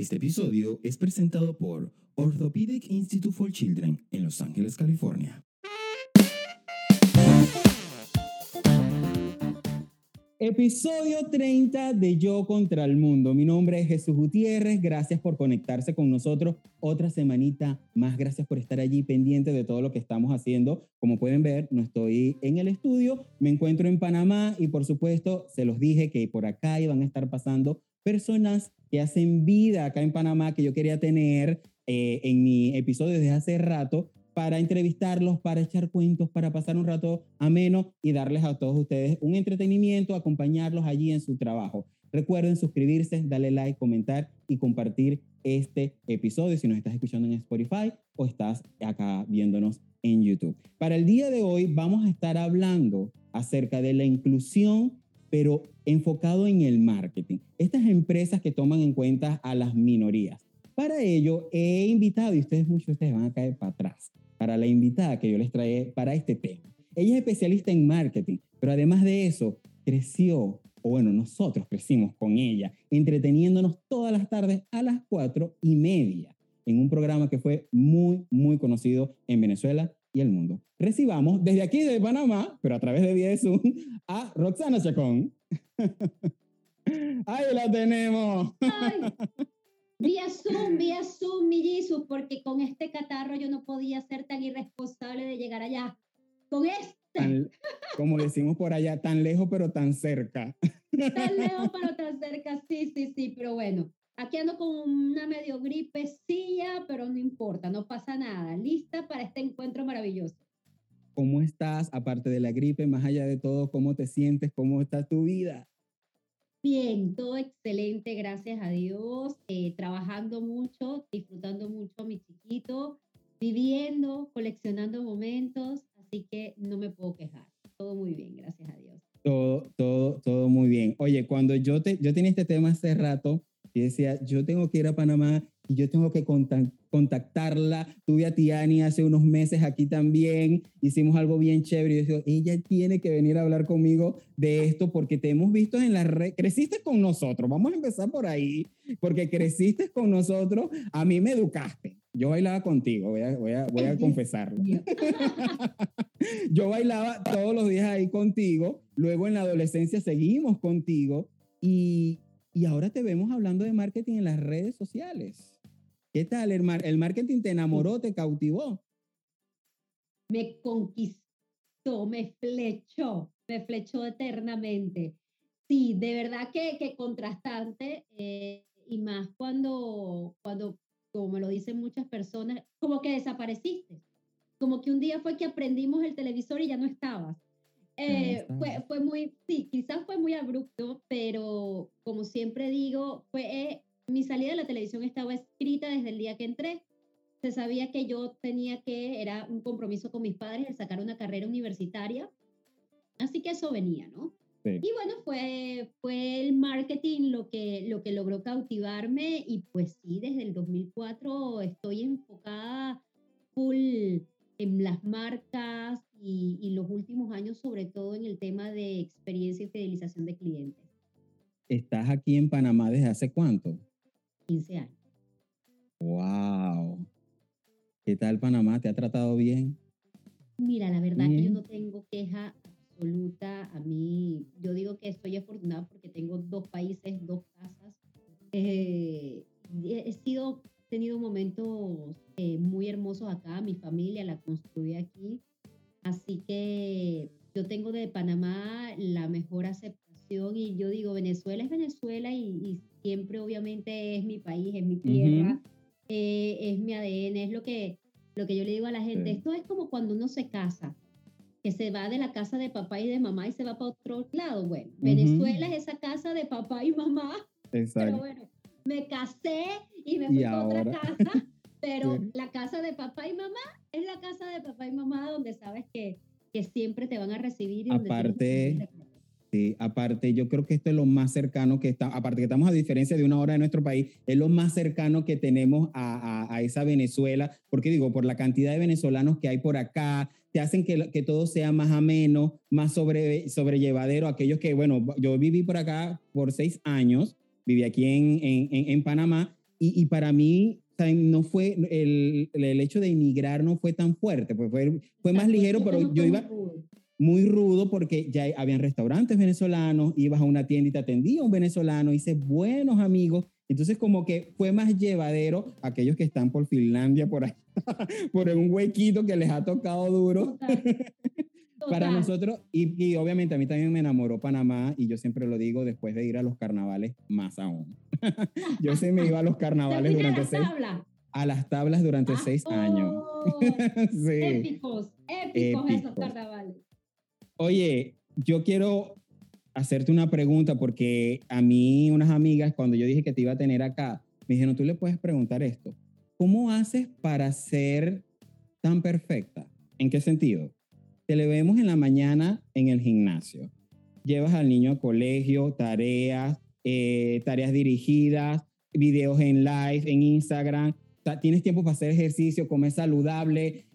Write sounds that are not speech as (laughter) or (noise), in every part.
Este episodio es presentado por Orthopedic Institute for Children en Los Ángeles, California. Episodio 30 de Yo contra el Mundo. Mi nombre es Jesús Gutiérrez. Gracias por conectarse con nosotros otra semanita más. Gracias por estar allí pendiente de todo lo que estamos haciendo. Como pueden ver, no estoy en el estudio, me encuentro en Panamá y por supuesto se los dije que por acá iban a estar pasando personas que hacen vida acá en Panamá que yo quería tener eh, en mi episodio desde hace rato para entrevistarlos, para echar cuentos, para pasar un rato ameno y darles a todos ustedes un entretenimiento, acompañarlos allí en su trabajo. Recuerden suscribirse, darle like, comentar y compartir este episodio si nos estás escuchando en Spotify o estás acá viéndonos en YouTube. Para el día de hoy vamos a estar hablando acerca de la inclusión, pero enfocado en el marketing. Estas empresas que toman en cuenta a las minorías. Para ello he invitado, y ustedes muchos de ustedes van a caer para atrás, para la invitada que yo les traje para este tema. Ella es especialista en marketing, pero además de eso, creció, o bueno, nosotros crecimos con ella, entreteniéndonos todas las tardes a las cuatro y media en un programa que fue muy, muy conocido en Venezuela y el mundo. Recibamos desde aquí de Panamá, pero a través de vía de Zoom, a Roxana Chacón. (laughs) ¡Ahí la tenemos! Ay, vía Zoom, vía Zoom, mi porque con este catarro yo no podía ser tan irresponsable de llegar allá. Con este. Tan- como decimos por allá, tan lejos pero tan cerca. Tan lejos, (laughs) pero tan cerca. Sí, sí, sí, pero bueno. Aquí ando con una medio gripecilla, pero no importa, no pasa nada. Lista para este encuentro maravilloso. ¿Cómo estás? Aparte de la gripe, más allá de todo, ¿cómo te sientes? ¿Cómo está tu vida? Bien, todo excelente, gracias a Dios. eh, trabajando mucho, disfrutando mucho a mi chiquito, viviendo, coleccionando momentos, así que no me puedo quejar. Todo muy bien, gracias a Dios. Todo, todo, todo muy bien. Oye, cuando yo, te, yo tenía este tema hace rato y decía, yo tengo que ir a Panamá y yo tengo que contac- contactarla. Tuve a Tiani hace unos meses aquí también, hicimos algo bien chévere. Y yo decía, ella tiene que venir a hablar conmigo de esto porque te hemos visto en la red. Creciste con nosotros, vamos a empezar por ahí, porque creciste con nosotros, a mí me educaste. Yo bailaba contigo, voy a, voy a, voy a confesarlo. (laughs) Yo bailaba todos los días ahí contigo, luego en la adolescencia seguimos contigo y, y ahora te vemos hablando de marketing en las redes sociales. ¿Qué tal? El, mar- el marketing te enamoró, te cautivó. Me conquistó, me flechó, me flechó eternamente. Sí, de verdad que, que contrastante eh, y más cuando, cuando, como lo dicen muchas personas, como que desapareciste. Como que un día fue que aprendimos el televisor y ya no estabas. Eh, fue, fue muy, sí, quizás fue muy abrupto, pero como siempre digo, fue, eh, mi salida de la televisión estaba escrita desde el día que entré. Se sabía que yo tenía que, era un compromiso con mis padres, el sacar una carrera universitaria. Así que eso venía, ¿no? Sí. Y bueno, fue, fue el marketing lo que, lo que logró cautivarme y pues sí, desde el 2004 estoy enfocada full en las marcas y, y los últimos años sobre todo en el tema de experiencia y fidelización de clientes. ¿Estás aquí en Panamá desde hace cuánto? 15 años. ¡Wow! ¿Qué tal Panamá? ¿Te ha tratado bien? Mira, la verdad que yo Bien. no tengo queja absoluta. A mí, yo digo que estoy afortunada porque tengo dos países, dos casas. Eh, he sido, tenido momentos eh, muy hermosos acá. Mi familia la construí aquí. Así que yo tengo de Panamá la mejor aceptación y yo digo, Venezuela es Venezuela y, y siempre obviamente es mi país, es mi tierra, eh, es mi ADN, es lo que, lo que yo le digo a la gente. Sí. Esto es como cuando uno se casa, que se va de la casa de papá y de mamá y se va para otro lado. Bueno, Ujú. Venezuela es esa casa de papá y mamá, (laughs) pero Exacto. bueno, me casé y me Y fui a otra casa, pero (laughs) Sí. la casa de papá y mamá es la casa de papá y mamá donde sabes que, que siempre te van a recibir. Y Aparte. Sí, aparte, yo creo que esto es lo más cercano que está, aparte que estamos a diferencia de una hora de nuestro país, es lo más cercano que tenemos a, a- a esa Venezuela, porque digo, por la cantidad de venezolanos que hay por acá, te hacen que, que todo sea más ameno, más sobre, sobrellevadero. Aquellos que, bueno, yo viví por acá por seis años, viví aquí en, en, en- Panamá, y, y para mí no fue, el, el, hecho de emigrar no fue tan fuerte, pues fue, fue más ligero, pero yo iba muy rudo porque ya habían restaurantes venezolanos, ibas a una tienda y te atendía un venezolano, hice buenos amigos, entonces como que fue más llevadero aquellos que están por Finlandia, por ahí, (laughs) por un huequito que les ha tocado duro. (laughs) Para nosotros, y, y, obviamente a mí también me enamoró Panamá, y yo siempre lo digo después de ir a los carnavales, más aún. (laughs) yo se me iba a los carnavales durante seis a las tablas durante ah, seis años. Oh, (laughs) sí. Épicos, épicos esos carnavales. Oye, yo quiero hacerte una pregunta porque a mí unas amigas cuando yo dije que te iba a tener acá, me dijeron, tú le puedes preguntar esto. ¿Cómo haces para ser tan perfecta? ¿En qué sentido? Te le vemos en la mañana en el gimnasio. Llevas al niño a colegio, tareas, eh, tareas dirigidas, videos en live, en Instagram. Tienes tiempo para hacer ejercicio, comer saludable,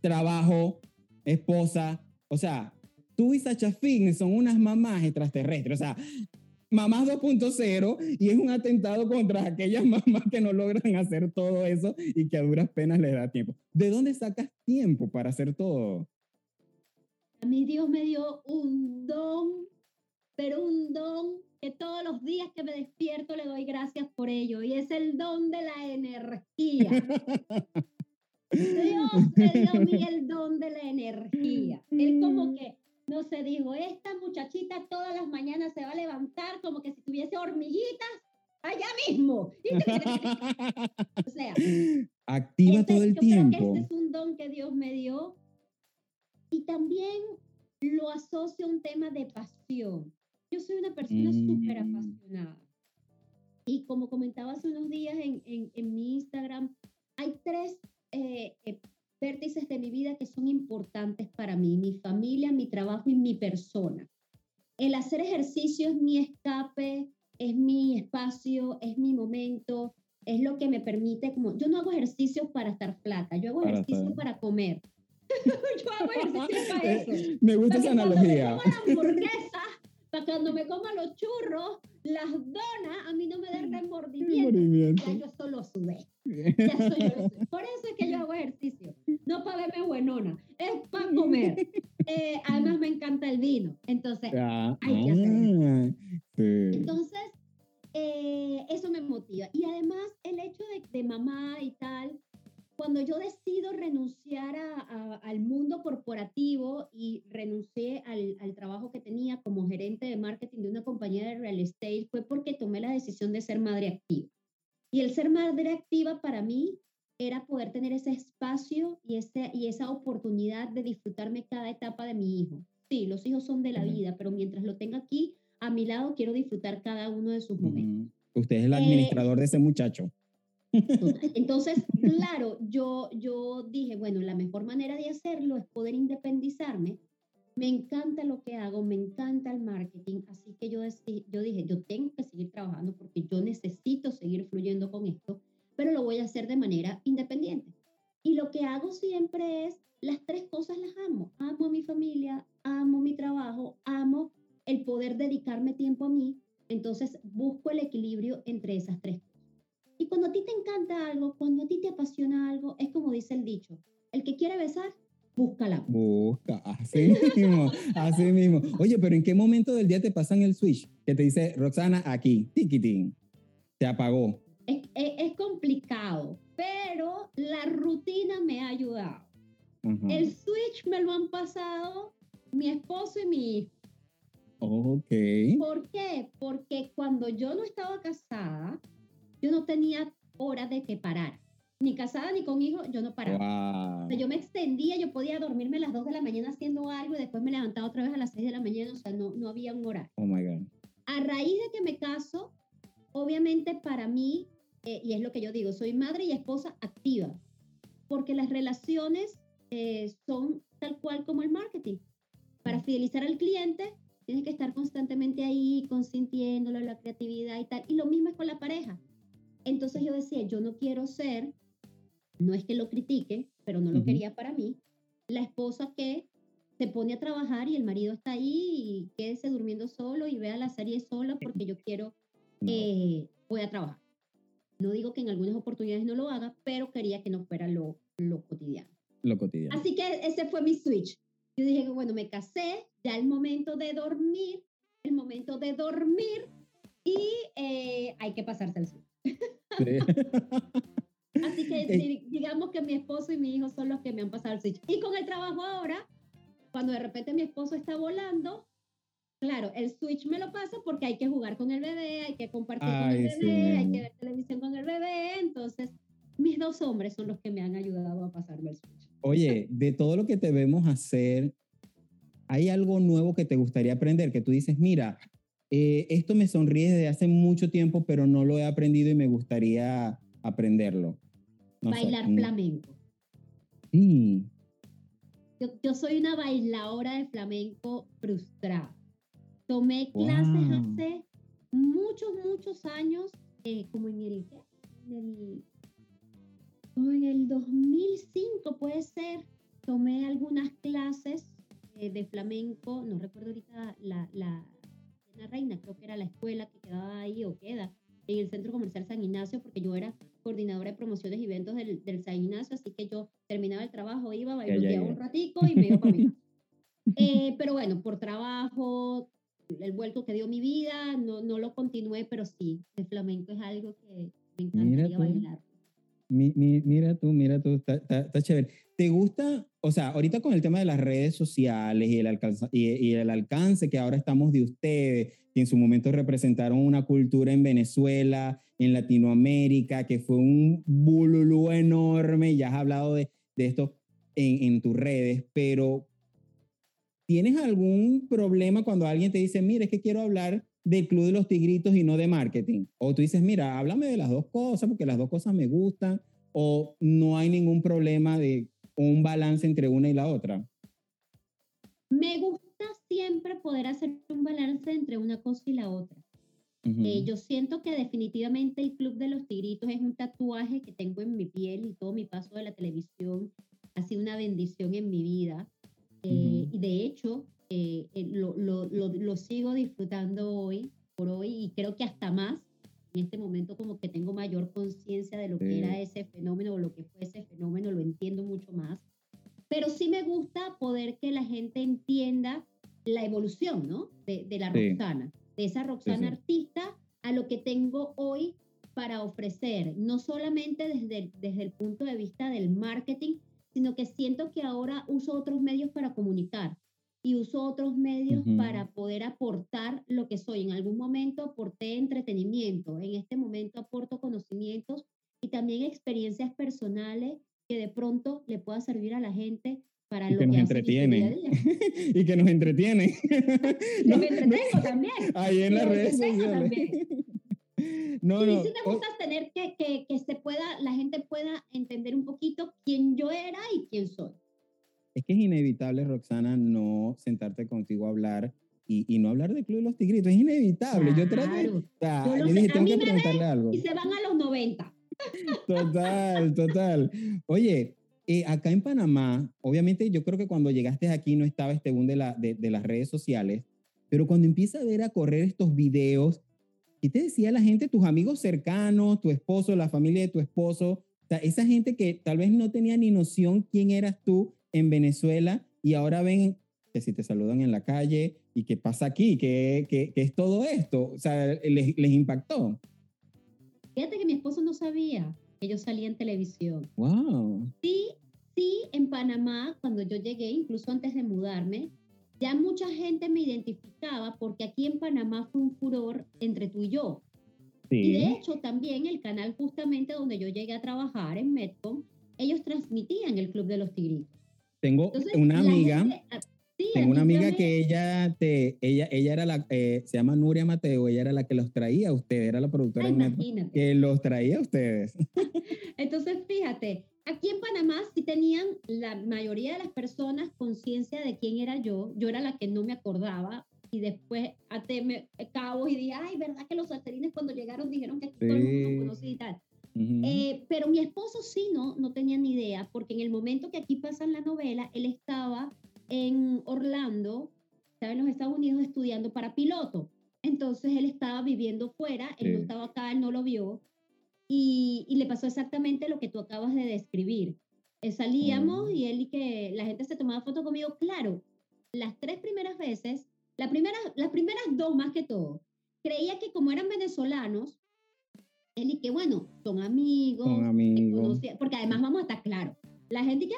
trabajo, esposa. O sea, tú y Sacha Fitness son unas mamás extraterrestres. O sea, mamás 2.0 y es un atentado contra aquellas mamás que no logran hacer todo eso y que a duras penas les da tiempo. ¿De dónde sacas tiempo para hacer todo? A mí Dios me dio un don, pero un don que todos los días que me despierto le doy gracias por ello y es el don de la energía. Dios me dio a mí el don de la energía. Él como que no se dijo, esta muchachita todas las mañanas se va a levantar como que si tuviese hormiguitas allá mismo. (laughs) o sea, activa este, todo el tiempo. Creo que este es un don que Dios me dio y también lo asocio a un tema de pasión. Yo soy una persona súper mm. apasionada. Y como comentaba hace unos días en, en, en mi Instagram, hay tres eh, eh, vértices de mi vida que son importantes para mí, mi familia, mi trabajo y mi persona. El hacer ejercicio es mi escape, es mi espacio, es mi momento, es lo que me permite, como yo no hago ejercicio para estar flaca, yo hago ejercicio para comer. Yo hago ejercicio para eso. Me gusta esa analogía. para cuando me coma los churros, las donas, a mí no me den remordimiento. Ya yo solo sudé. (laughs) Ya soy Por eso es que yo hago ejercicio. No para verme buenona, es para comer. Eh, además me encanta el vino. Entonces, hay que hacer ah, Entonces, eh, eso me motiva. Y además, el hecho de, de mamá y tal, cuando yo decido renunciar a, al mundo corporativo y renuncié al, al, trabajo que tenía como gerente de marketing de una compañía de real estate, fue porque tomé la decisión de ser madre activa. Y el ser madre activa para mí era poder tener ese espacio y, ese, y esa oportunidad de disfrutarme cada etapa de mi hijo. Sí, los hijos son de la vida, pero mientras lo tenga aquí a mi lado, quiero disfrutar cada uno de sus momentos. Usted es el administrador de ese muchacho. (laughs) Entonces, claro, yo, yo dije, bueno, la mejor manera de hacerlo es poder independizarme. Me encanta lo que hago, me encanta el marketing, así que yo, yo dije, yo tengo que seguir trabajando porque yo necesito seguir fluyendo con esto, pero lo voy a hacer de manera independiente. Y lo que hago siempre es, las tres cosas las amo. Amo a mi familia, amo mi trabajo, amo el poder dedicarme tiempo a mí. Entonces busco el equilibrio entre esas tres cosas. Y cuando a ti te encanta algo, cuando a ti te apasiona algo, es como dice el dicho, el que quiere besar, búscala. Busca, así mismo, así mismo. Oye, pero ¿en qué momento del día te pasan el switch? Que te dice, Roxana, aquí, tiquitín, te apagó. Es, es, complicado, pero la rutina me ha ayudado. El switch me lo han pasado mi esposo y mi hijo. Ok. ¿Por qué? Porque cuando yo no estaba casada, yo no tenía hora de que parar. Ni casada ni con hijos, yo no paraba. O sea, yo me extendía, yo podía dormirme a las 2 de la mañana haciendo algo y después me levantaba otra vez a las 6 de la mañana, o sea, no, no había un horario. Oh my God. A raíz de que me caso, obviamente para mí, eh, y es lo que yo digo, soy madre y esposa activa, porque las relaciones eh, son tal cual como el marketing. Para fidelizar al cliente, tienes que estar constantemente ahí, consintiéndolo, la creatividad y tal. Y lo mismo es con la pareja. Entonces yo decía, yo no quiero ser, no es que lo critique, pero no lo quería para mí, la esposa que se pone a trabajar y el marido está ahí y quédese durmiendo solo y vea la serie solo porque yo quiero, eh, voy a trabajar. No digo que en algunas oportunidades no lo haga, pero quería que no fuera lo, lo cotidiano. Lo cotidiano. Así que ese fue mi switch. Yo dije que bueno, me casé, ya el momento de dormir, el momento de dormir y eh, hay que pasarse al switch. Así que digamos que mi esposo y mi hijo son los que me han pasado el switch. Y con el trabajo ahora, cuando de repente mi esposo está volando, claro, el switch me lo pasa porque hay que jugar con el bebé, hay que compartir con el bebé, hay que ver televisión con el bebé. Entonces, mis dos hombres son los que me han ayudado a pasarme el switch. Oye, de todo lo que te vemos hacer, ¿hay algo nuevo que te gustaría aprender? Que tú dices, mira, eh, esto me sonríe desde hace mucho tiempo, pero no lo he aprendido y me gustaría aprenderlo. Bailar flamenco. Sí. Yo, yo, soy una bailadora de flamenco frustrada. Tomé clases hace muchos, muchos años, eh, como en el, en el, como en el 2005 puede ser, tomé algunas clases eh, de flamenco, no recuerdo ahorita la, la, la reina, creo que era la escuela que quedaba ahí o queda, en el Centro Comercial San Ignacio, porque yo era coordinadora de promociones y eventos del, del San Ignacio, así que yo terminaba el trabajo, iba, bailoteaba un ratico y me iba para mi casa. Eh, (laughs) pero bueno, por trabajo, el vuelco que dio mi vida, no, no lo continué, pero sí, el flamenco es algo que me encantaría bailar. Mira tú, mira tú, está, chévere. ¿Te gusta, o sea, ahorita con el tema de las redes sociales y el, alcance, y, el alcance que ahora estamos de ustedes, que en su momento representaron una cultura en Venezuela, en Latinoamérica, que fue un bululú enorme, ya has hablado de, de esto en, en tus redes, pero ¿tienes algún problema cuando alguien te dice, mira, es que quiero hablar del Club de los Tigritos y no de marketing? O tú dices, mira, háblame de las dos cosas porque las dos cosas me gustan, o no hay ningún problema de un balance entre una y la otra. Me gusta siempre poder hacer un balance entre una cosa y la otra. Eh, yo siento que definitivamente el Club de los Tigritos es un tatuaje que tengo en mi piel y todo mi paso de la televisión ha sido una bendición en mi vida. Eh, y de hecho, eh, eh, lo, lo, lo, sigo disfrutando hoy, por hoy, y creo que hasta más. En este momento como que tengo mayor conciencia de lo que era ese fenómeno o lo que fue ese fenómeno, lo entiendo mucho más. Pero sí me gusta poder que la gente entienda la evolución, ¿no? De, de la Roxana, de esa Roxana artista a lo que tengo hoy para ofrecer, no solamente desde, desde el punto de vista del marketing, sino que siento que ahora uso otros medios para comunicar y uso otros medios para poder aportar lo que soy. En algún momento aporté entretenimiento, en este momento aporto conocimientos y también experiencias personales que de pronto le pueda servir a la gente para y lo que, nos entretiene. (laughs) y que nos entretiene. (laughs) Yo me entretengo también. Ahí en las redes sociales. (laughs) No, no. Sí me gusta tener que, que, que, se pueda, la gente pueda entender un poquito quién yo era y quién soy. Es que es inevitable, Roxana, no sentarte contigo a hablar y, y no hablar de Club de los Tigritos. Es inevitable. Yo trato de, o sea, yo, yo dije, tengo que preguntarle algo. Y se van a los 90. (laughs) Total, total. Oye, eh, acá en Panamá, obviamente yo creo que cuando llegaste aquí no estaba este boom de, la, de, de las redes sociales, pero cuando empieza a ver a correr estos videos ¿Qué te decía la gente, tus amigos cercanos, tu esposo, la familia de tu esposo? esa gente que tal vez no tenía ni noción quién eras tú en Venezuela y ahora ven que si te saludan en la calle y qué pasa aquí, qué, qué, es todo esto, o sea, les, les impactó. Fíjate que mi esposo no sabía que yo salía en televisión. Wow. Sí, sí, en Panamá, cuando yo llegué, incluso antes de mudarme, ya mucha gente me identificaba porque aquí en Panamá fue un furor entre tú y yo. Y de hecho también el canal justamente donde yo llegué a trabajar en Metcom, ellos transmitían el Club de los Tigritos. Tengo una amiga, ah, tengo una amiga que ella te, ella, ella era la, eh, se llama Nuria Mateo, ella era la que los traía a ustedes, era la productora de que los traía a ustedes. (laughs) Entonces fíjate, Aquí en Panamá sí tenían la mayoría de las personas conciencia de quién era yo. Yo era la que no me acordaba y después até me cabos y dije, ay, ¿verdad que los salterines cuando llegaron dijeron que todo el mundo conocía y tal? Eh, pero mi esposo sí no, no tenía ni idea, porque en el momento que aquí pasa la novela, él estaba en Orlando, estaba en los Estados Unidos estudiando para piloto. Entonces él estaba viviendo fuera, él no estaba acá, él no lo vio. y, y le pasó exactamente lo que tú acabas de describir. Eh, salíamos Mm. y él y que la gente se tomaba foto conmigo. Claro, las tres primeras veces, la primera, las primeras dos más que todo, creía que como eran venezolanos, él y que bueno, son amigos, Son amigos. conocían, porque además vamos a estar claros, la gente que,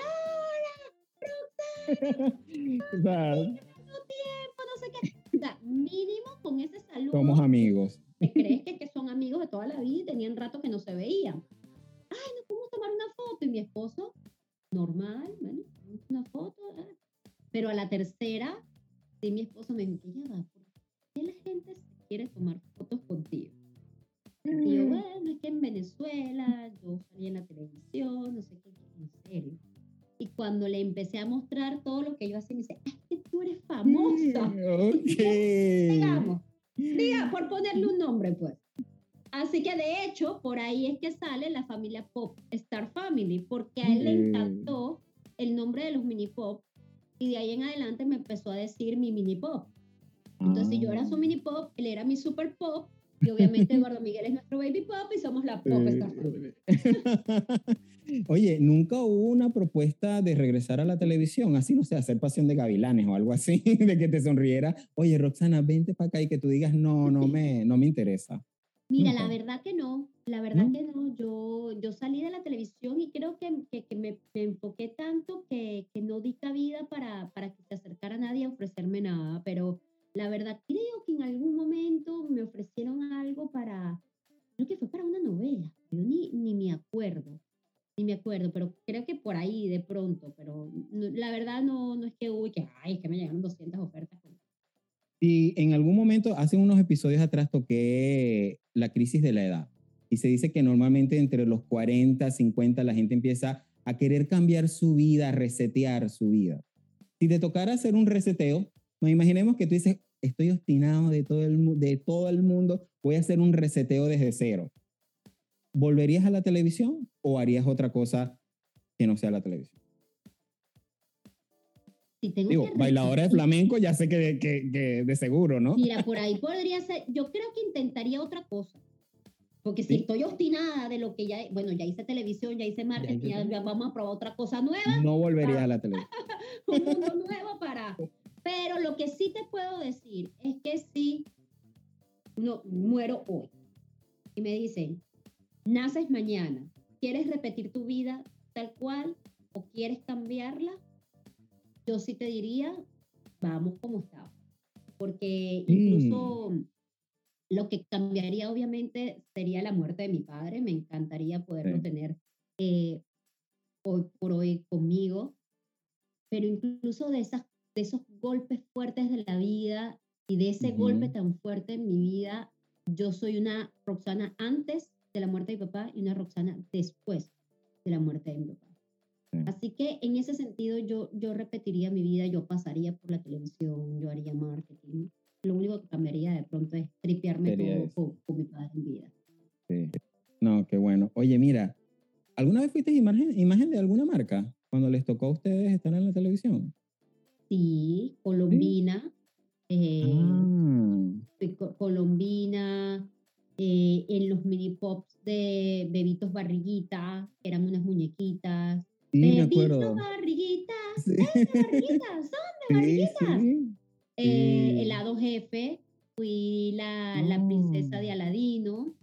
sea, no (laughs) tiempo, no sé qué. O sea, mínimo con ese saludo, somos amigos. te crees que, que son amigos de toda la vida y tenían rato que no se veían. Ay, nos podemos tomar una foto. Y mi esposo, normal, bueno, una foto. ah. Pero a la tercera, sí, mi esposo me dijo, ya va, ¿por qué la gente quiere tomar fotos contigo? Y yo, bueno, es que en Venezuela yo salí en la televisión, no sé qué, en serio. Y cuando le empecé a mostrar todo lo que yo hacía, me dice, es que tú eres famosa. Ok. Digamos, diga, por ponerle un nombre, pues. Así que de hecho, por ahí es que sale la familia Pop Star Family, porque a él le Mm. encantó el nombre de los mini pop y de ahí en adelante me empezó a decir mi mini pop. Entonces yo Ah. era su mini pop, él era mi super pop y obviamente Eduardo Miguel es nuestro baby pop y somos la Pop Star Family. (laughs) Oye, nunca hubo una propuesta de regresar a la televisión, así no sé, hacer pasión de gavilanes o algo así, (laughs) de que te sonriera. Oye, Roxana, vente para acá y que tú digas, no, no me, no me interesa. Mira, Nunca. la verdad que no, la verdad ¿No? que no. Yo, yo salí de la televisión y creo que, que, que me, me enfoqué tanto que, que no di cabida para, para que se acercara nadie a ofrecerme nada, pero la verdad creo que en algún momento me ofrecieron algo para, creo que fue para una novela, yo ni, ni me acuerdo, ni me acuerdo, pero creo que por ahí de pronto, pero no- la verdad no, no es que, uy, que, ay, es que me llegaron 200 ofertas. Y en algún momento, hace unos episodios atrás, toqué la crisis de la edad. Y se dice que normalmente entre los 40, 50, la gente empieza a querer cambiar su vida, a resetear su vida. Si te tocara hacer un reseteo, nos imaginemos que tú dices, estoy obstinado de todo el, de todo el mundo, voy a hacer un reseteo desde cero. ¿Volverías a la televisión o harías otra cosa que no sea la televisión? Si tengo Digo, bailadora de flamenco, ya sé que, que, que de seguro, ¿no? Mira, por ahí podría ser, yo creo que intentaría otra cosa. Porque si Sí. estoy obstinada de lo que ya, bueno, ya hice televisión, ya hice marketing, ya, ya vamos a probar otra cosa nueva, No volverías a la televisión. (laughs) un mundo nuevo para... (laughs) Pero lo que sí te puedo decir es que si no, muero hoy y me dicen, naces mañana, ¿quieres repetir tu vida tal cual o quieres cambiarla? Yo sí te diría, vamos como estaba. Porque incluso lo que cambiaría obviamente sería la muerte de mi padre. Me encantaría poderlo Sí. tener eh, hoy por hoy conmigo. Pero incluso de, esas, de esos golpes fuertes de la vida y de ese golpe tan fuerte en mi vida, yo soy una Roxana antes de la muerte de mi papá y una Roxana después de la muerte de mi papá. Sí. Así que en ese sentido yo, yo repetiría mi vida, yo pasaría por la televisión, yo haría marketing. Lo único que cambiaría de pronto es tripearme todo con mi padre en vida. Sí. No, qué bueno. Oye, mira, ¿alguna vez fuiste imagen, imagen de alguna marca cuando les tocó a ustedes estar en la televisión? Sí, Colombina, eh, Ah, co- Colombina, eh, en los mini pops de Bebitos Barriguita, que eran unas muñequitas. sí, Bebitos. Barriguitas, Sí, barriguitas, son de barriguitas. Eh, helado jefe, fui la, la princesa de Oh. Aladino,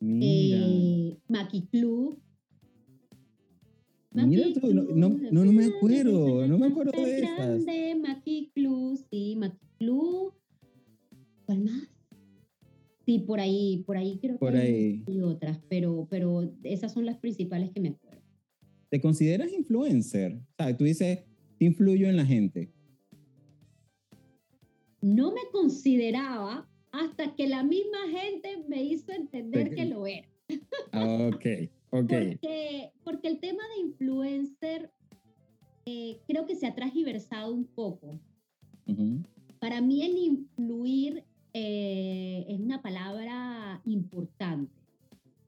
Mira, eh, Maki Club. Mira tú, no, no, no, no me acuerdo, no me acuerdo de esas. grande, Maki Club, sí, Maki Club. ¿Cuál más? Sí, por ahí, por ahí creo Por que hay- ahí. hay otras, pero, pero esas son las principales que me acuerdo. ¿Te consideras influencer? O sea, tú dices, te influyo en la gente. No me consideraba hasta que la misma gente me hizo entender que lo era. Ah, Ok, ok. Porque, porque el tema de influencer eh, creo que se ha transversado un poco. Ujú, Para mí el influir eh, es una palabra importante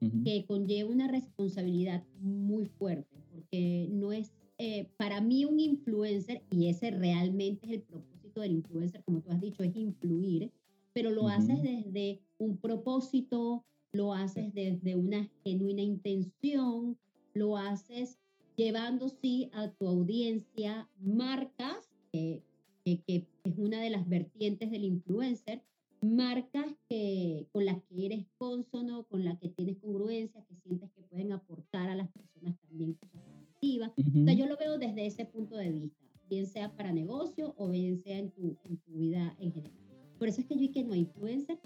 ujú. que conlleva una responsabilidad muy fuerte, porque no es, eh, para mí un influencer, y ese realmente es el propósito del influencer, como tú has dicho, es influir, pero lo Ujú. haces desde un propósito, lo haces desde una genuina intención, lo haces llevando sí a tu audiencia marcas, que, que, es una de las vertientes del influencer, marcas que, con las que eres consono, con las que tienes congruencia, que sientes que pueden aportar a las personas también cosas positivas. O sea, yo lo veo desde ese punto de vista, bien sea para negocio o bien sea en tu, en tu vida en general. Por eso es que yo y que no influencer,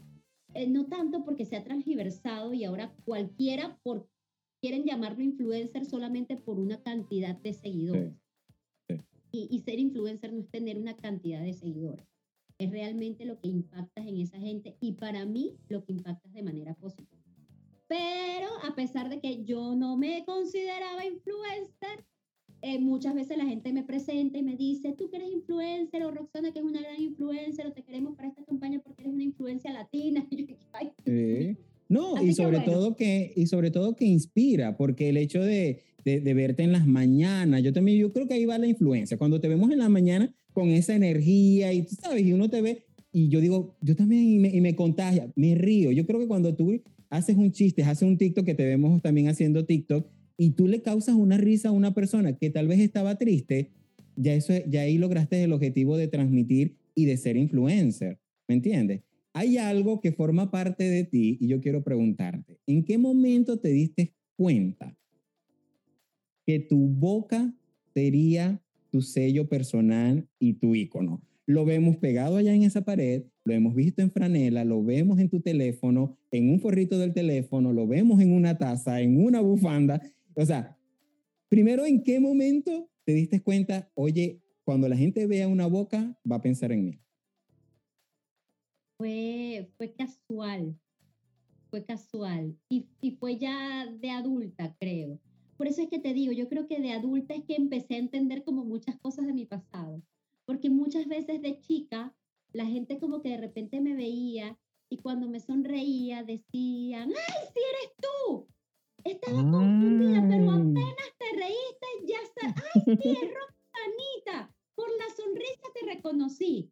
eh, no tanto porque se ha transgiversado y ahora cualquiera por, quieren llamarlo influencer solamente por una cantidad de seguidores. Y, y ser influencer no es tener una cantidad de seguidores es realmente lo que impactas en esa gente y para mí lo que impactas de manera positiva. Pero a pesar de que yo no me consideraba influencer, eh, muchas veces la gente me presenta y me dice, tú que eres influencer o Roxana que es una gran influencer o te queremos para esta campaña porque eres una influencia latina. (laughs) (laughs) No, y sobre todo que y sobre todo que inspira, porque el hecho de, de, de, verte en las mañanas, yo también yo creo que ahí va la influencia. Cuando te vemos en la mañana con esa energía y tú sabes, y uno te ve y yo digo, yo también y me, y me contagia, me río. Yo creo que cuando tú haces un chiste, haces un TikTok que te vemos también haciendo TikTok y tú le causas una risa a una persona que tal vez estaba triste, ya, eso, ya ahí lograste el objetivo de transmitir y de ser influencer, ¿me entiendes? Hay algo que forma parte de ti y yo quiero preguntarte, ¿en qué momento te diste cuenta que tu boca sería tu sello personal y tu icono? Lo vemos pegado allá en esa pared, lo hemos visto en franela, lo vemos en tu teléfono, en un forrito del teléfono, lo vemos en una taza, en una bufanda o sea, primero, ¿en qué momento te diste cuenta, oye, cuando la gente vea una boca, va a pensar en mí? Fue, fue casual, fue casual. Y, y fue ya de adulta, creo. Por eso es que te digo, yo creo que de adulta es que empecé a entender como muchas cosas de mi pasado. Porque muchas veces de chica, la gente como que de repente me veía y cuando me sonreía decían, ¡ay, si eres tú! Estaba confundida, pero mm. apenas te reíste, ya está. ¡Ay, sí, es Roxanita! Por la sonrisa te reconocí.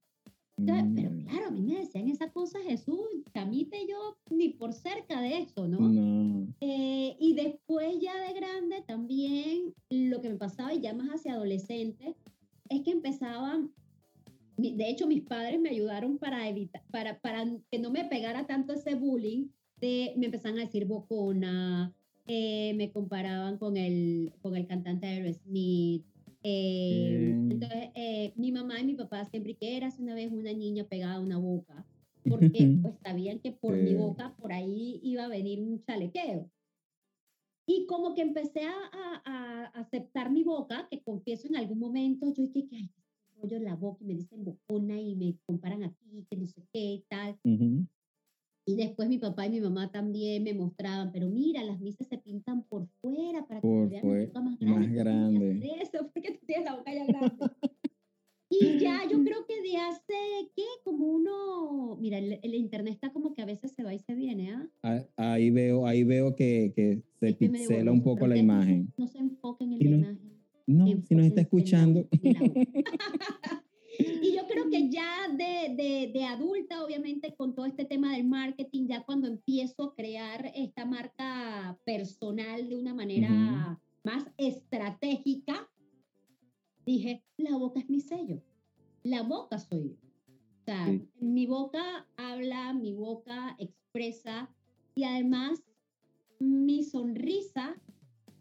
pero mm. claro, a mí me decían esa cosa, Jesús, Camite yo ni por cerca de eso, ¿no? Eh, y después ya de grande también lo que me pasaba, y ya más hacia adolescente, es que empezaban, de hecho mis padres me ayudaron para evitar, para, para que no me pegara tanto ese bullying, de, me empezaban a decir bocona, eh, me comparaban con el, con el cantante Aerosmith. Eh, entonces, eh, mi mamá y mi papá siempre que eras una vez una niña pegada a una boca, (laughs) porque pues sabían que por mi boca por ahí iba a venir un chalequeo. Y como que empecé a, a, aceptar mi boca, que confieso en algún momento, yo dije que, ay, rollo en la boca y me dicen bocona y me comparan aquí, que no sé qué, tal. Y después mi papá y mi mamá también me mostraban, pero mira, las misas se pintan por fuera para que por vean la boca más grande. Más grande. Eso, porque tú tienes la boca ya grande. y ya, yo creo que de hace, ¿qué? Como uno, mira, el, internet está como que a veces se va y se viene, ¿ah? Ahí veo, ahí veo que, que se pixela un poco la imagen. No, se enfoquen en la imagen. No, si nos está escuchando. (laughs) (laughs) Y yo creo que ya de, de, de, adulta, obviamente, con todo este tema del marketing, ya cuando empiezo a crear esta marca personal de una manera más estratégica, dije, la boca es mi sello. La boca soy yo. O sea, mi boca habla, mi boca expresa y además mi sonrisa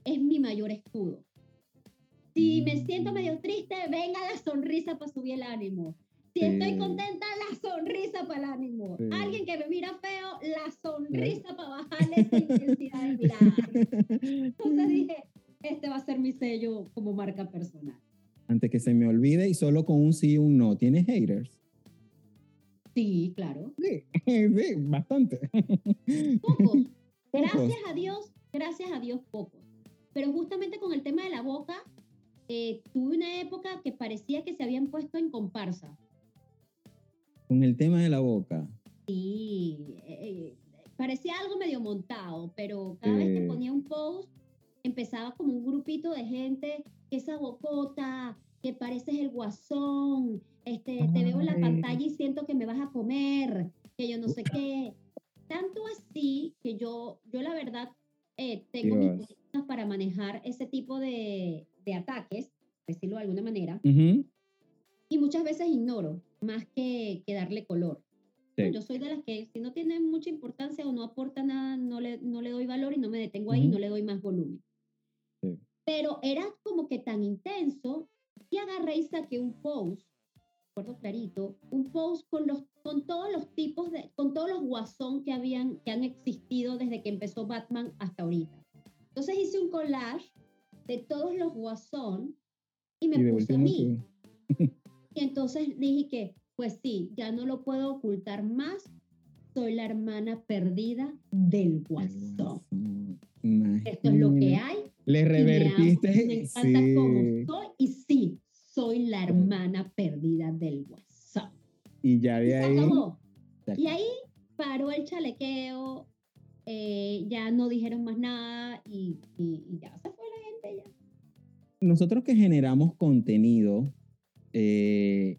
es mi mayor escudo. Si me siento medio triste, venga la sonrisa para subir el ánimo. Si estoy contenta, la sonrisa para el ánimo. Alguien que me mira feo, la sonrisa para bajarle esa intensidad de mirar. Entonces (laughs) dije, este va a ser mi sello como marca personal. Antes que se me olvide, y solo con un sí y un no, ¿tienes haters? Sí, claro. Sí, (laughs) sí bastante. (laughs) Pocos. Gracias a Dios, gracias a Dios, pocos. Pero justamente con el tema de la boca, eh, tuve una época que parecía que se habían puesto en comparsa. Con el tema de la boca. Sí, eh, parecía algo medio montado, pero cada vez que ponía un post empezaba como un grupito de gente que esa bocota, que pareces el guasón, este, te veo en la pantalla y siento que me vas a comer, que yo no sé qué. tanto así que yo, yo la verdad eh, tengo mis Dios. cositas para manejar ese tipo de, de ataques, por decirlo de alguna manera, Ujú. y muchas veces ignoro más que, que darle color. Sí. Yo soy de las que si no tiene mucha importancia o no aporta nada, no le, no le doy valor y no me detengo ahí, Ujú. no le doy más volumen. Sí. Pero era como que tan intenso y agarré y saqué un post, recuerdo clarito, un post con, los, con todos los tipos de, con todos los guasón que, habían, que han existido desde que empezó Batman hasta ahorita. Entonces hice un collage de todos los guasón y me Y de puse a mí. tú. Y entonces dije que, pues sí, ya no lo puedo ocultar más. Soy la hermana perdida del El guasón. Esto es lo que hay. Le y me revertiste. Me encanta cómo sí. soy. Y sí, soy la hermana perdida del guasón. Y ya de ahí. acabó. Y ahí paró el chalequeo. eh, ya no dijeron más nada y, y- y ya se fue nosotros que generamos contenido, eh,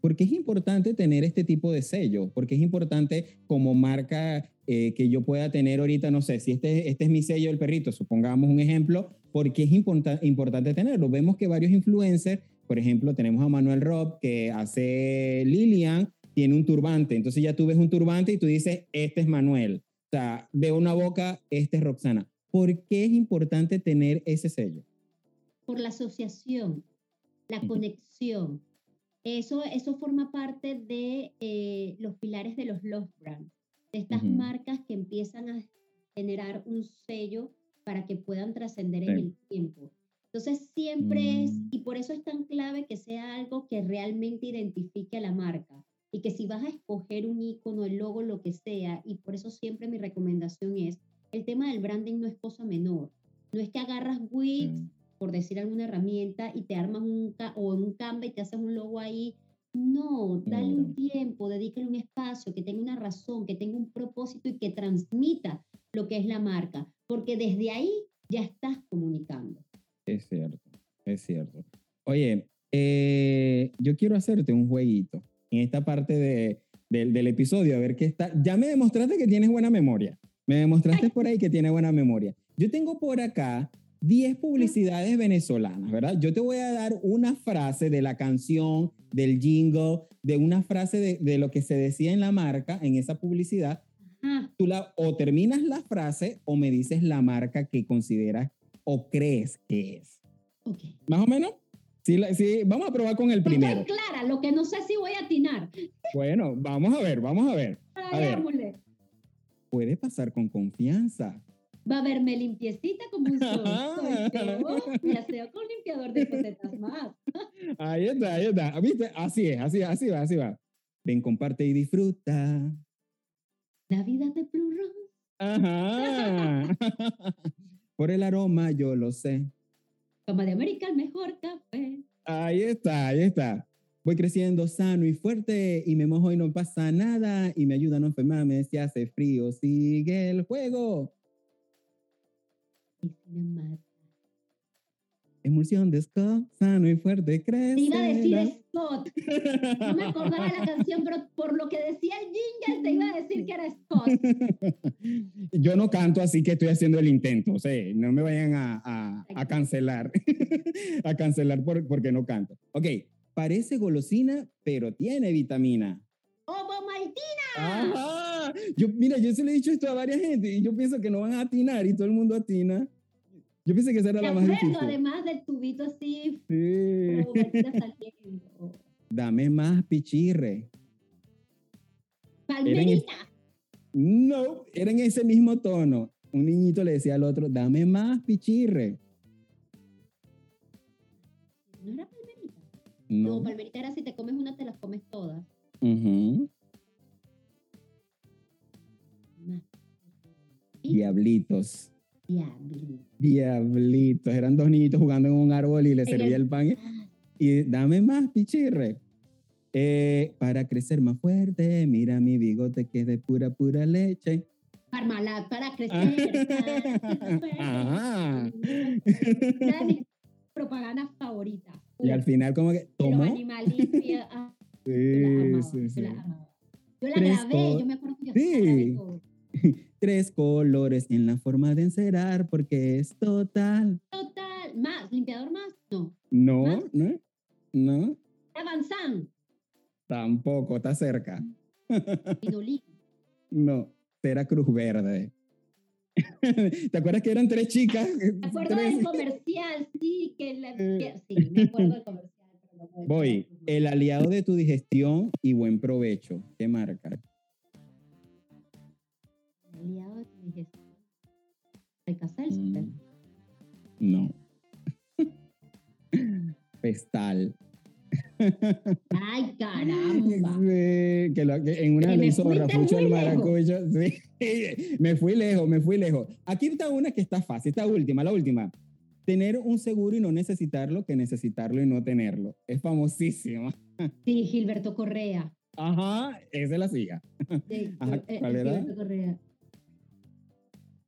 porque es importante tener este tipo de sello, porque es importante como marca eh, que yo pueda tener ahorita, no sé, si este, este es mi sello del perrito, supongamos un ejemplo, porque es importa- importante tenerlo. Vemos que varios influencers, por ejemplo, tenemos a Manuel Rob que hace Lilian, tiene un turbante, entonces ya tú ves un turbante y tú dices, este es Manuel. O sea, veo una boca, este es Roxana. ¿Por qué es importante tener ese sello? Por la asociación, la conexión. Eso, eso forma parte de eh, los pilares de los love brands, de estas marcas que empiezan a generar un sello para que puedan trascender en el tiempo. Entonces siempre es, Mm. y por eso es tan clave que sea algo que realmente identifique a la marca y que si vas a escoger un icono, el logo, lo que sea, y por eso siempre mi recomendación es, el tema del branding no es cosa menor. No es que agarras Wix, Mm. por decir alguna herramienta, y te armas un, o un Canva y te haces un logo ahí. No, dale un No. tiempo, dedícale un espacio, que tenga una razón, que tenga un propósito y que transmita lo que es la marca, porque desde ahí ya estás comunicando. Es cierto, es cierto. Oye, eh, yo quiero hacerte un jueguito en esta parte de, del- del episodio, a ver qué está. Ya me demostraste que tienes buena memoria. Me demostraste por ahí que tienes buena memoria. Yo tengo por acá 10 publicidades venezolanas, ¿verdad? Yo te voy a dar una frase de la canción, del jingle, de una frase de, de lo que se decía en la marca, en esa publicidad. Tú la, o terminas la frase o me dices la marca que consideras o crees que es. ok. Más o menos. Sí, sí, vamos a probar con el primero. Estoy clara, lo que no sé si voy a atinar. Bueno, vamos a ver, vamos a ver. A ver. Puede pasar con confianza. Va a verme limpiecita como un sol. Soy (laughs) yo. Me aseo con limpiador de cosetas más. (laughs) Ahí está, ahí está. ¿Viste? Así es, así, así va, así va. Ven, comparte y disfruta. Navidad de Rose. Ajá. (laughs) Por el aroma, yo lo sé. Cama de América, el mejor café. Ahí está, ahí está. Voy creciendo sano y fuerte y me mojo y no pasa nada y me ayuda a no enfermarme si hace frío. Sigue el juego. Emulsión de Scott, sano y fuerte, crece. Te iba a decir Scott. (laughs) No me acordaba la canción, pero por lo que decía el jingle, te iba a decir que era Scott. (laughs) Yo no canto, así que estoy haciendo el intento. O sea, no me vayan a, a- a cancelar. (laughs) a cancelar por- porque no canto. Ok, parece golosina, pero tiene vitamina. ¡Obo Maltina! Ajá. Yo, mira, yo se le he dicho esto a varias gente y yo pienso que no van a atinar y todo el mundo atina. Yo pensé que esa era la más difícil. además del tubito así, Sí. (laughs) Saliendo. Dame más pichirre. Palmerita. No, era en ese mismo tono. Un niñito le decía al otro, dame más pichirre. ¿No era? No, No. palmerita era si te comes una, te las comes todas. Diablitos. diablito. Diablitos. Eran dos niñitos jugando en un árbol y le En servía el- el pan. Y dame más pichirre. Eh, para crecer más fuerte, mira mi bigote que es de pura, pura leche. Parmalat para crecer. (laughs) Ajá. Una de mis propagandas favoritas. Y al final como que tomó. ah, (laughs) Sí, amaba, sí, yo sí. la amaba. Yo la Tres grabé, yo me acuerdo que yo Sí. la. (laughs) Tres colores en la forma de encerar porque es total. Total, más, limpiador más, no. No, ¿Más? no, no, Avanzan, tampoco, está cerca. (laughs) Vinolí. No, era Cruz Verde. (laughs) ¿Te acuerdas que eran tres chicas? Me (laughs) acuerdo Tres. del comercial, sí, que, la, (laughs) Eh. que- sí, me acuerdo del comercial. pero no Voy, el aliado de tu digestión y buen provecho. ¿Qué marca? aliado de tu digestión. Mm, No. Pestal. Ay, caramba. Sí, que lo- que en una me hizo Rafucho el maracucho. Sí, (laughs) me fui lejos, me fui lejos. Aquí está una que está fácil, esta última, la última. Tener un seguro y no necesitarlo que necesitarlo y no tenerlo. Es famosísima. Sí, Gilberto Correa. Ajá, esa es la siga. de- Ajá, eh, ¿cuál era? Gilberto Correa.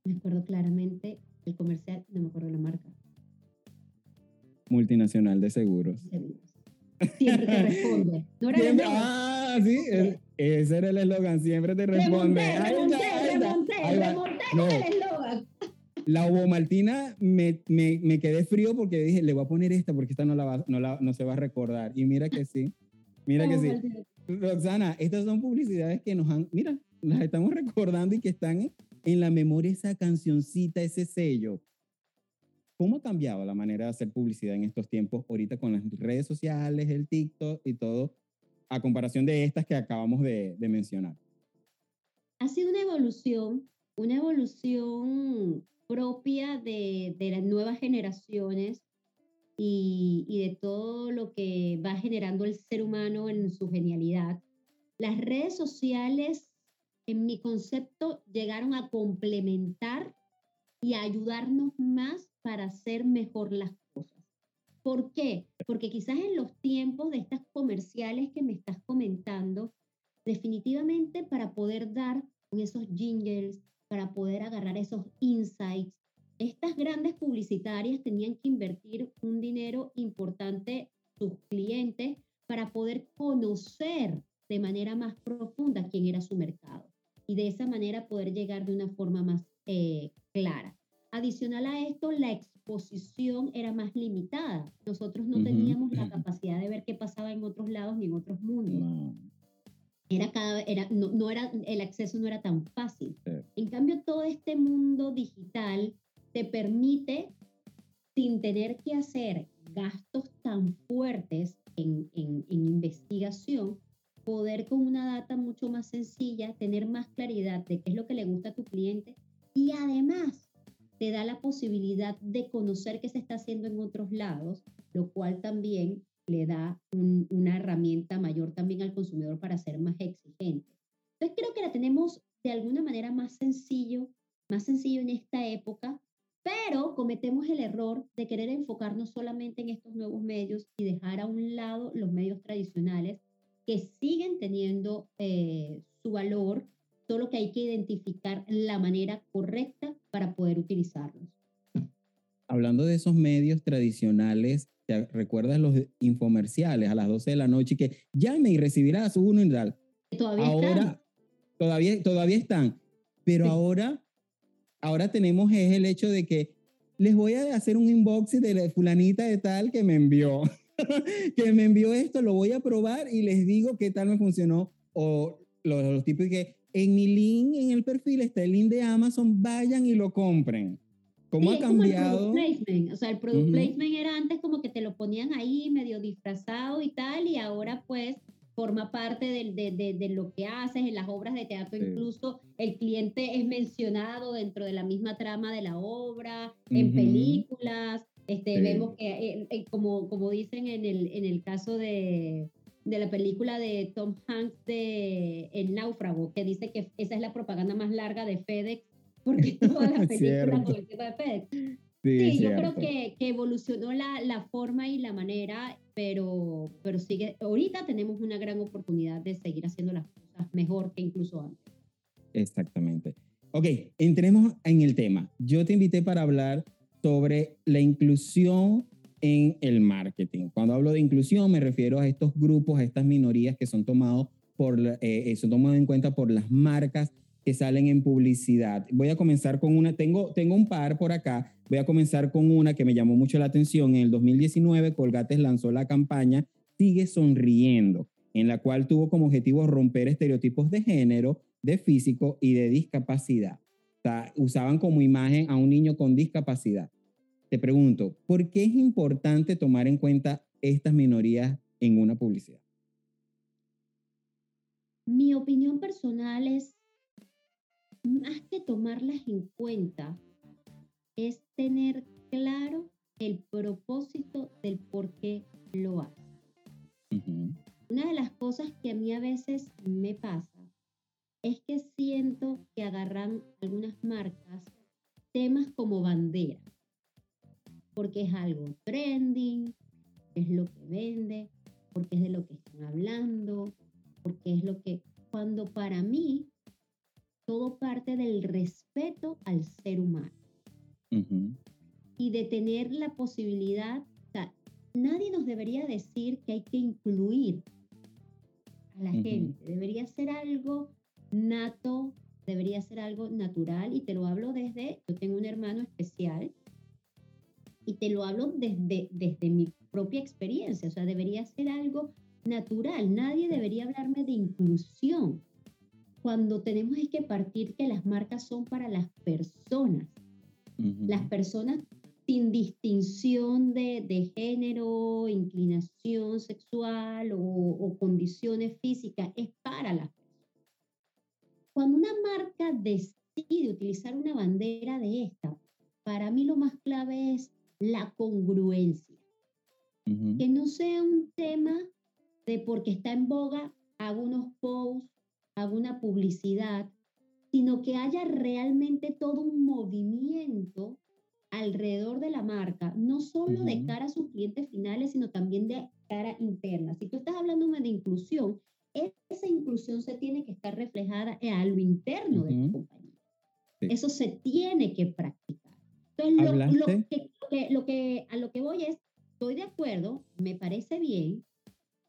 Me acuerdo claramente el comercial, no me acuerdo la marca. Multinacional de seguros. seguros. Siempre te (laughs) responde. No era Siempre- ah, sí, es- ese era el eslogan, siempre te responde. Remonté, está, remonté, está. remonté, No. el eslogan. La ovomaltina me, me, me quedé frío porque dije, le voy a poner esta porque esta no, la va, no, la, no se va a recordar. Y mira que sí, mira que sí. Roxana, estas son publicidades que nos han, mira, las estamos (laughs) recordando y que están en, en la memoria esa cancioncita, ese sello. ¿Cómo ha cambiado la manera de hacer publicidad en estos tiempos, ahorita con las redes sociales, el TikTok y todo, a comparación de estas que acabamos de, de mencionar? Ha sido una evolución, una evolución propia de, de las nuevas generaciones y, y de todo lo que va generando el ser humano en su genialidad. Las redes sociales, en mi concepto, llegaron a complementar y a ayudarnos más para hacer mejor las cosas. ¿Por qué? Porque quizás en los tiempos de estas comerciales que me estás comentando, definitivamente para poder dar con esos jingles, para poder agarrar esos insights, estas grandes publicitarias tenían que invertir un dinero importante sus clientes para poder conocer de manera más profunda quién era su mercado y de esa manera poder llegar de una forma más eh, clara. Adicional a esto, la exposición era más limitada. Nosotros no teníamos la capacidad de ver qué pasaba en otros lados ni en otros mundos No. era cada era no, no era el acceso no era tan fácil. Sí. En cambio todo este mundo digital te permite sin tener que hacer gastos tan fuertes en, en, en investigación, poder con una data mucho más sencilla tener más claridad de qué es lo que le gusta a tu cliente y además te da la posibilidad de conocer qué se está haciendo en otros lados, lo cual también le da un- una herramienta mayor también al consumidor para ser más exigente. Entonces creo que la tenemos de alguna manera más sencillo, más sencillo en esta época, pero cometemos el error de querer enfocarnos solamente en estos nuevos medios y dejar a un lado los medios tradicionales que siguen teniendo eh, su valor, solo que hay que identificar la manera correcta para poder utilizarlos. Hablando de esos medios tradicionales, ¿te recuerdas los infomerciales a las 12 de la noche que llame y recibirá su uno y tal? Todavía ahora están. todavía todavía están, pero Sí. ahora ahora tenemos es el hecho de que les voy a hacer un inbox de la fulanita de tal que me envió (laughs) que me envió esto, lo voy a probar y les digo qué tal me funcionó o los, los tipos que en mi link en el perfil está el link de Amazon, vayan y lo compren. ¿Cómo Sí, ha es como el cambiado? product placement. O sea, el product Ujú. placement era antes como que te lo ponían ahí medio disfrazado y tal, y ahora pues forma parte del- de, de- de lo que haces en las obras de teatro. Sí. Incluso el cliente es mencionado dentro de la misma trama de la obra, en Ujú. películas. Este, Sí. Vemos que, eh, eh, como, como dicen en el, en el caso de, de la película de Tom Hanks de El Náufrago, que dice que esa es la propaganda más larga de FedEx, porque (laughs) todas las películas con el tema de FedEx. Sí, Sí, yo creo que, que evolucionó la, la forma y la manera, pero, pero sigue, ahorita tenemos una gran oportunidad de seguir haciendo las cosas mejor que incluso antes. Exactamente. Ok, entremos en el tema. Yo te invité para hablar sobre la inclusión en el marketing. Cuando hablo de inclusión me refiero a estos grupos, a estas minorías que son tomados por, eh, eso tomado en cuenta por las marcas que salen en publicidad. Voy a comenzar con una, tengo, tengo un par por acá, voy a comenzar con una que me llamó mucho la atención. En el 2019, Colgates lanzó la campaña Sigue Sonriendo, en la cual tuvo como objetivo romper estereotipos de género, de físico y de discapacidad. Usaban como imagen a un niño con discapacidad. Te pregunto, ¿por qué es importante tomar en cuenta estas minorías en una publicidad? Mi opinión personal es, más que tomarlas en cuenta, es tener claro el propósito del por qué lo hace. Una de las cosas que a mí a veces me pasa es que siento que agarran algunas marcas temas como bandera, porque es algo trending, es lo que vende, porque es de lo que están hablando, porque es lo que, cuando para mí todo parte del respeto al ser humano. Y de tener la posibilidad, o sea, nadie nos debería decir que hay que incluir a la gente, debería ser algo nato, debería ser algo natural y te lo hablo desde, yo tengo un hermano especial y te lo hablo desde, desde mi propia experiencia, o sea, debería ser algo natural, nadie debería hablarme de inclusión. Cuando tenemos es que partir que las marcas son para las personas, las personas sin distinción de, de género, inclinación sexual o, o, condiciones físicas, es para las personas. Cuando una marca decide utilizar una bandera de esta, para mí lo más clave es la congruencia. Que no sea un tema de porque está en boga, hago unos posts, hago una publicidad, sino que haya realmente todo un movimiento alrededor de la marca, no solo de cara a sus clientes finales, sino también de cara interna. Si tú estás hablando de inclusión, esa inclusión se tiene que estar reflejada a lo interno de la compañía. Eso se tiene que practicar. Entonces, lo, que, lo que, a lo que voy es, estoy de acuerdo, me parece bien,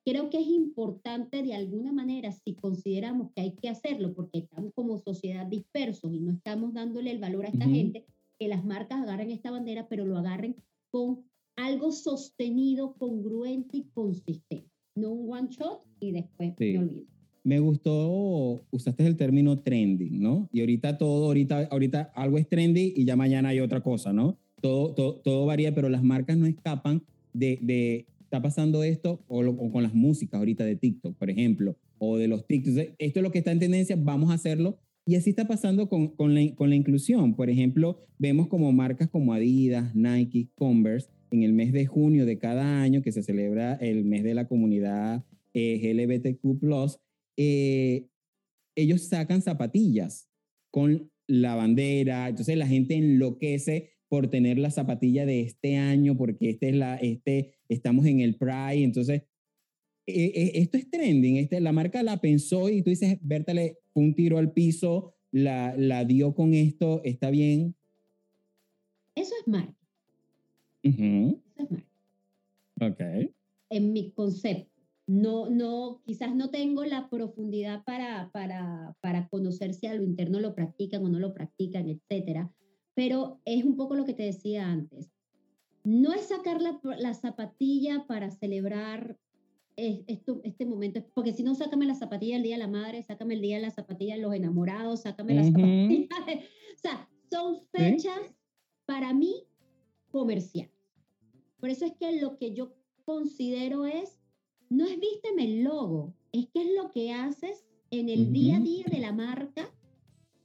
creo que es importante de alguna manera, si consideramos que hay que hacerlo, porque estamos como sociedad dispersos y no estamos dándole el valor a esta gente, que las marcas agarren esta bandera, pero lo agarren con algo sostenido, congruente y consistente. No un one shot y después me olvido. Me gustó, usaste el término trending, ¿no? Y ahorita todo, ahorita, ahorita algo es trendy y ya mañana hay otra cosa, ¿no? Todo, todo, todo varía, pero las marcas no escapan de, de está pasando esto o, o, con las músicas ahorita de TikTok, por ejemplo, o de los TikToks. Esto es lo que está en tendencia, vamos a hacerlo. Y así está pasando con, con, la, con la inclusión. Por ejemplo, vemos como marcas como Adidas, Nike, Converse, en el mes de junio de cada año, que se celebra el mes de la comunidad eh, LGBTQ, eh, ellos sacan zapatillas con la bandera, entonces la gente enloquece por tener la zapatilla de este año, porque este es la, este, estamos en el Pride, entonces eh, esto es trending, este, la marca la pensó y tú dices, Bertale, un tiro al piso, la, la dio con esto, ¿está bien? Eso es marca. Eso es marca. Ok. En mi concepto no, no, quizás no tengo la profundidad para, para, para conocer si a lo interno lo practican o no lo practican, etcétera. Pero es un poco lo que te decía antes. No es sacar la, la zapatilla para celebrar esto, este momento, porque si no, sácame la zapatilla el Día de la Madre, sácame el Día de la Zapatilla de los Enamorados, sácame la zapatilla. o sea, son fechas para mí comerciales. Por eso es que lo que yo considero es no es vísteme el logo, es qué es lo que haces en el día a día de la marca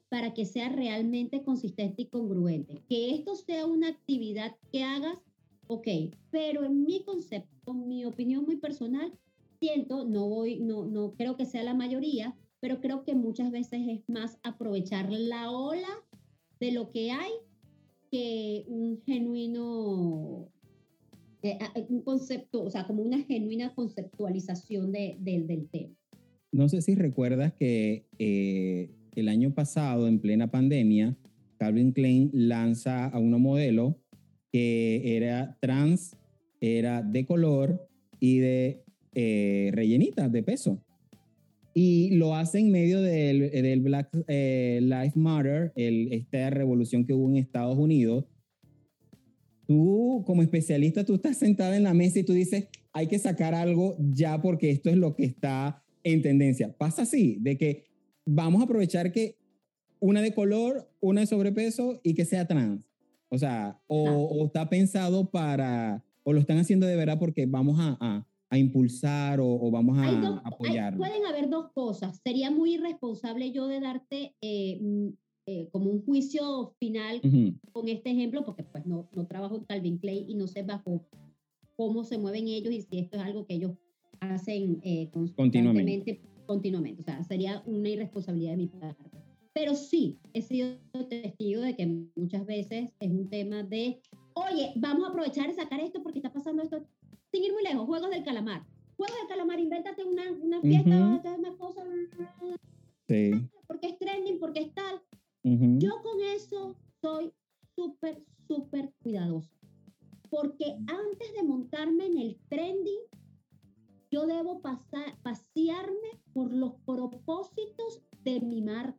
para que sea realmente consistente y congruente. Que esto sea una actividad que hagas, ok, pero en mi concepto, mi opinión muy personal, siento, no voy, no, no creo que sea la mayoría, pero creo que muchas veces es más aprovechar la ola de lo que hay que un genuino eh, un concepto, o sea, como una genuina conceptualización de, del tema. No sé si recuerdas que eh, el año pasado, en plena pandemia, Calvin Klein lanza a una modelo que era trans, era de color y de eh, rellenita, de peso. y lo hace en medio del, del Black eh, Lives Matter, el, esta revolución que hubo en Estados Unidos. Tú, como especialista, tú estás sentada en la mesa y tú dices, hay que sacar algo ya porque esto es lo que está en tendencia. Pasa así, de que vamos a aprovechar que una de color, una de sobrepeso y que sea trans. O sea, o, está pensado para, o lo están haciendo de verdad porque vamos a, a, impulsar o, vamos a apoyar. pueden haber dos cosas. Sería muy irresponsable yo de darte eh, eh, como un juicio final con este ejemplo, porque pues no, no trabajo en Calvin Clay y no sé bajo cómo se mueven ellos y si esto es algo que ellos hacen eh, continuamente, continuamente. O sea, sería una irresponsabilidad de mi parte. Pero sí, he sido testigo de que muchas veces es un tema de, oye, vamos a aprovechar y sacar esto porque está pasando esto. Sin ir muy lejos, Juegos del Calamar. Juegos del Calamar, invéntate una, una fiesta, una cosa. Sí. Porque es trending, porque es tal. Yo con eso soy súper, súper cuidadosa porque antes de montarme en el trending, yo debo pasar, pasearme por los propósitos de mi marca.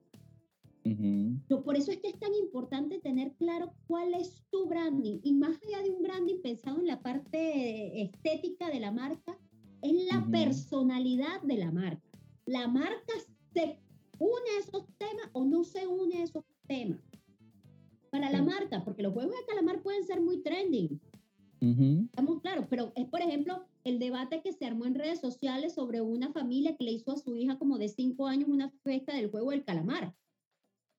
por eso es que es tan importante tener claro cuál es tu branding. Y más allá de un branding pensado en la parte estética de la marca, es la personalidad de la marca. La marca se une a esos temas o no se une a esos temas. Para la marca, porque los juegos de calamar pueden ser muy trending, Estamos claros, pero es, por ejemplo, el debate que se armó en redes sociales sobre una familia que le hizo a su hija como de cinco años una fiesta del juego del calamar.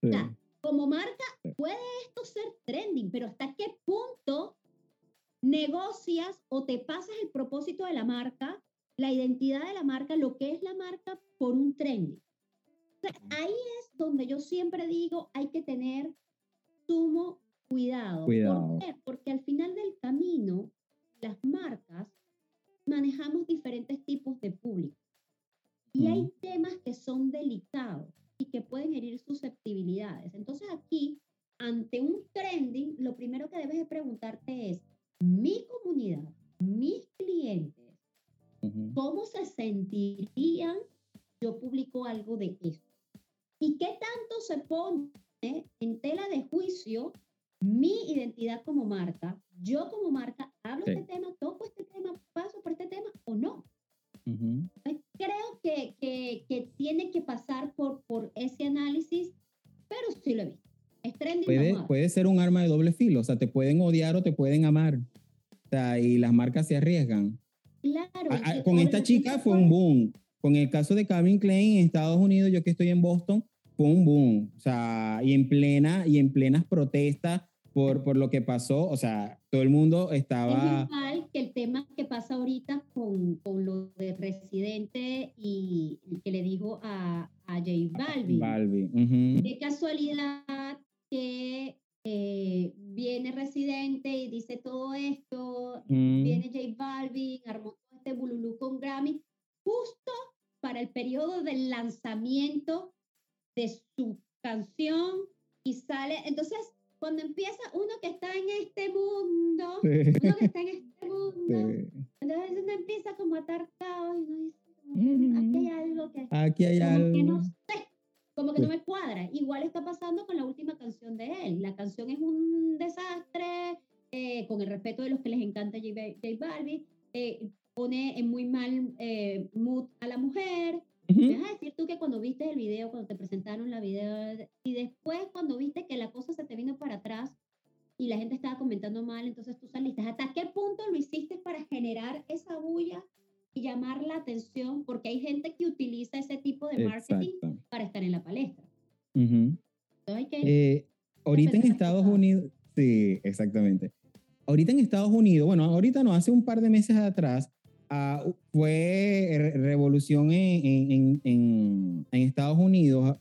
O sea, como marca, puede esto ser trending, pero ¿hasta qué punto negocias o te pasas el propósito de la marca, la identidad de la marca, lo que es la marca, por un trending? Ahí es donde yo siempre digo, hay que tener sumo Cuidado. ¿Por qué? Porque al final del camino, las marcas manejamos diferentes tipos de público. Y hay temas que son delicados y que pueden herir susceptibilidades. Entonces aquí, ante un trending, lo primero que debes de preguntarte es, mi comunidad, mis clientes, ¿cómo se sentirían yo publico algo de esto? ¿Y qué tanto se pone en tela de juicio mi identidad como marca, yo como marca hablo de este tema, toco este tema, paso por este tema o no. Creo que, que, que, tiene que pasar por, por ese análisis, pero sí lo he visto. Es trending. Puede, puede ser un arma de doble filo, o sea, te pueden odiar o te pueden amar. O sea, y las marcas se arriesgan. Claro. con esta chica fue un boom. Con el caso de Calvin Klein en Estados Unidos, yo que estoy en Boston, un boom. O sea, y en plena, y en plenas protestas por, por lo que pasó, o sea, todo el mundo estaba... Es igual que el tema que pasa ahorita con, con lo de Residente y que le dijo a, a J Balvin. Balvin. Qué casualidad que eh, viene Residente y dice todo esto, mm. viene J Balvin, armó este bululú con Grammy, justo para el periodo del lanzamiento de su canción y sale, entonces cuando empieza uno que está en este mundo, uno que está en este mundo, entonces uno empieza como a atar caos y uno dice, aquí hay algo que, aquí hay algo. que no sé, como que no me cuadra. Igual está pasando con la última canción de él. La canción es un desastre, eh, con el respeto de los que les encanta J, J Balvin, eh, pone en muy mal eh, mood a la mujer, ¿Me vas a decir tú que cuando viste el video, cuando te presentaron la video, y después cuando viste que la cosa se te vino para atrás y la gente estaba comentando mal, entonces tú saliste. ¿Hasta qué punto lo hiciste para generar esa bulla y llamar la atención? Porque hay gente que utiliza ese tipo de marketing para estar en la palestra. Eh, ahorita en Estados Unidos, sí, exactamente. Ahorita en Estados Unidos, bueno, ahorita no, hace un par de meses atrás, Ah, fue revolución en, Estados Unidos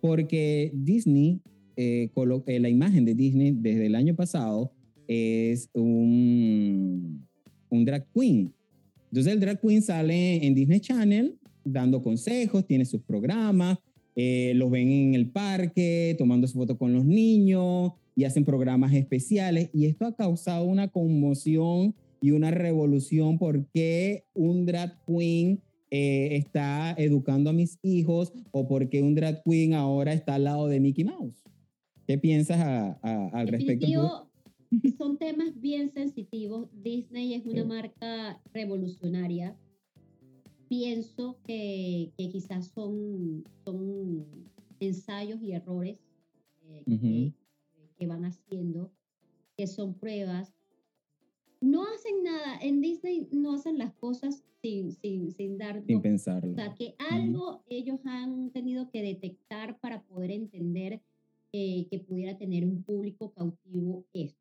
porque Disney, eh, eh, la imagen de Disney desde el año pasado es un, un drag queen. Entonces el drag queen sale en Disney Channel dando consejos, tiene sus programas, eh, los ven en el parque, tomando su foto con los niños y hacen programas especiales. Y esto ha causado una conmoción y una revolución porque un drag queen eh, está educando a mis hijos o por qué un drag queen ahora está al lado de Mickey Mouse. ¿Qué piensas a- a- al respecto? Son temas bien sensitivos. Disney es una Sí. marca revolucionaria. Pienso que, que quizás son, son ensayos y errores eh, que, Ujú. que van haciendo, que son pruebas. No hacen nada, en Disney no hacen las cosas sin, sin, sin dar Sin pensarlo. o sea, que algo ellos han tenido que detectar para poder entender eh, que pudiera tener un público cautivo esto.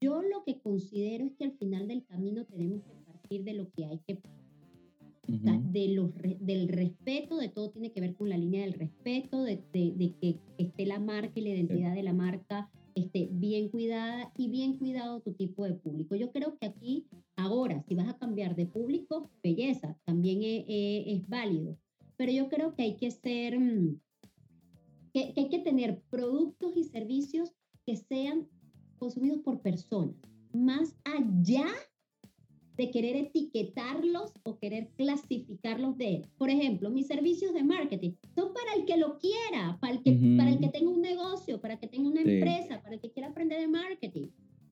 Yo lo que considero es que al final del camino tenemos que partir de lo que hay que o sea, Ujú. de los, del respeto, de todo tiene que ver con la línea del respeto, de, de- de que esté la marca y la identidad de la marca esté bien cuidada y bien cuidado tu tipo de público. Yo creo que aquí, ahora, si vas a cambiar de público, belleza, también e- e- es, válido. Pero yo creo que hay que ser, mm, que, que hay que tener productos y servicios que sean consumidos por personas, más allá de querer etiquetarlos o querer clasificarlos de, por ejemplo, mis servicios de marketing son para el que lo quiera, para el que, Ujú. para el que tenga un negocio, para el que tenga una Sí. empresa, para el que quiera aprender de marketing.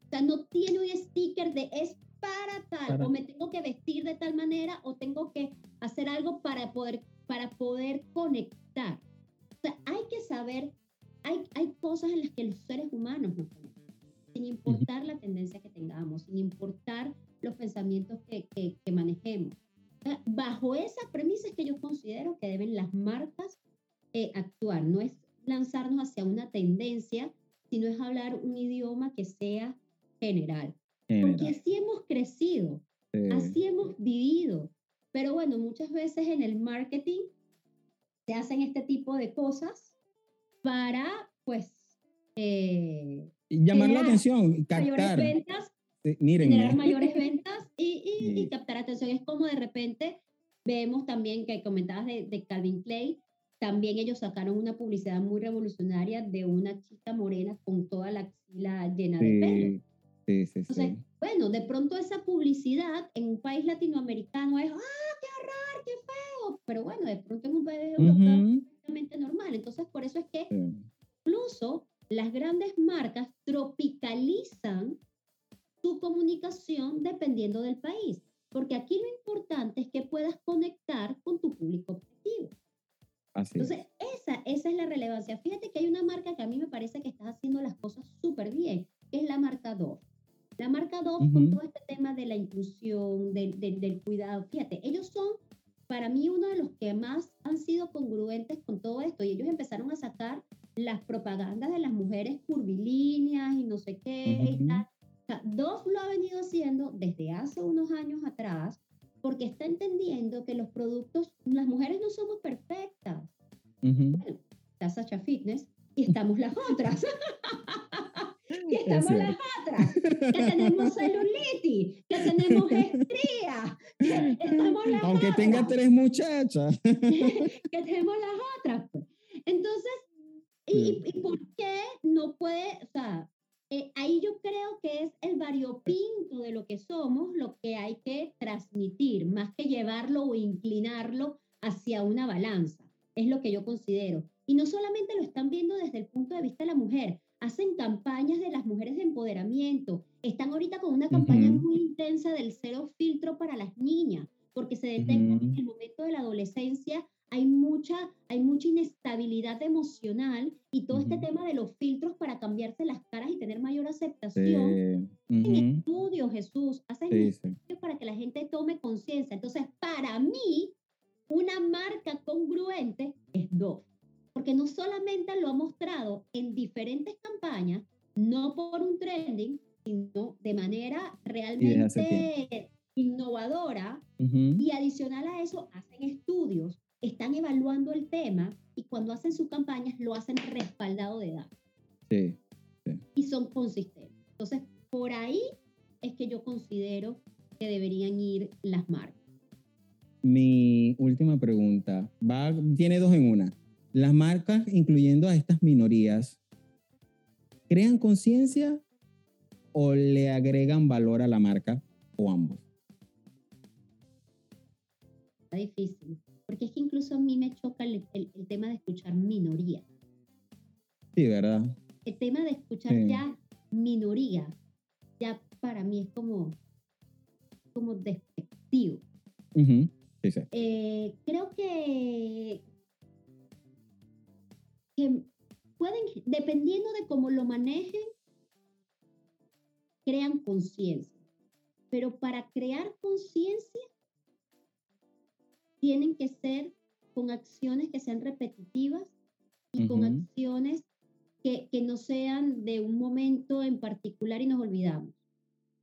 O sea, no tiene un sticker de es para tal, Para- o me tengo que vestir de tal manera, o tengo que hacer algo para poder, para poder conectar. O sea, hay que saber, hay, hay cosas en las que los seres humanos nos conectan, sin importar la tendencia que tengamos, sin importar los pensamientos que, que, que manejemos. Bajo esa premisa es que yo considero que deben las marcas eh, actuar. No es lanzarnos hacia una tendencia, sino es hablar un idioma que sea general. Porque así hemos crecido, Sí. así hemos vivido. Pero bueno, muchas veces en el marketing se hacen este tipo de cosas para, pues, eh, Llamar la atención, captar. ventas Mírenme. generar mayores ventas y, y- y Sí. captar atención. Es como de repente vemos también que comentabas de, de Calvin Klein, también ellos sacaron una publicidad muy revolucionaria de una chica morena con toda la axila llena de pelo. Sí, sí, sí. Entonces, sí. bueno, de pronto esa publicidad en un país latinoamericano es, ¡ah, qué horror, qué feo! Pero bueno, de pronto en un país europeo Ujú. es completamente normal. Entonces, por eso es que Sí. incluso las grandes marcas tropicalizan su comunicación dependiendo del país, porque aquí lo importante es que puedas conectar con tu público objetivo. Así es. Entonces, esa, esa es la relevancia. Fíjate que hay una marca que a mí me parece que está haciendo las cosas súper bien, que es la marca Dove. La marca Dove con Ujú. todo este tema de la inclusión, del, del, del cuidado. Fíjate, ellos son para mí uno de los que más han sido congruentes con todo esto y ellos empezaron a sacar las propagandas de las mujeres curvilíneas y no sé qué y Ujú. tal. Sea, Dove lo ha venido haciendo desde hace unos años atrás porque está entendiendo que los productos, las mujeres no somos perfectas. Ujú. Bueno, está Sacha Fitness y estamos las otras. (laughs) y estamos cierto. las otras. Que tenemos celulitis, que tenemos (laughs) estrías, que estamos las Aunque tenga otras, tres muchachas. (laughs) que tenemos las otras. pues. Entonces, ¿y, Sí. y- y por qué no puede, o sea, eh, ahí yo creo que es el variopinto de lo que somos lo que hay que transmitir, más que llevarlo o inclinarlo hacia una balanza. Es lo que yo considero. Y no solamente lo están viendo desde el punto de vista de la mujer, hacen campañas de las mujeres de empoderamiento. Están ahorita con una campaña muy intensa del cero filtro para las niñas, porque se detecta que en el momento de la adolescencia hay mucha, hay mucha inestabilidad emocional y todo este Ujú. tema de los filtros para cambiarse las caras y tener mayor aceptación. Sí. En Ujú. estudios, Jesús, hacen Sí, sí. estudios para que la gente tome conciencia. Entonces, para mí, una marca congruente es Dove, porque no solamente lo ha mostrado en diferentes campañas, no por un trending, sino de manera realmente innovadora, Ujú. y adicional a eso, hacen estudios, están evaluando el tema y cuando hacen sus campañas lo hacen respaldado de datos Sí. y son consistentes. Entonces, por ahí es que yo considero que deberían ir las marcas. Mi última pregunta va, tiene dos en una. Las marcas, incluyendo a estas minorías, ¿crean conciencia o le agregan valor a la marca o ambos? está difícil. Porque es que incluso a mí me choca el, el, tema de escuchar minoría. Sí, ¿verdad? El tema de escuchar ya minoría, ya para mí es como, como despectivo. Eh, creo que, que pueden, dependiendo de cómo lo manejen, crean conciencia. Pero para crear conciencia, tienen que ser con acciones que sean repetitivas y con acciones que, que, no sean de un momento en particular y nos olvidamos,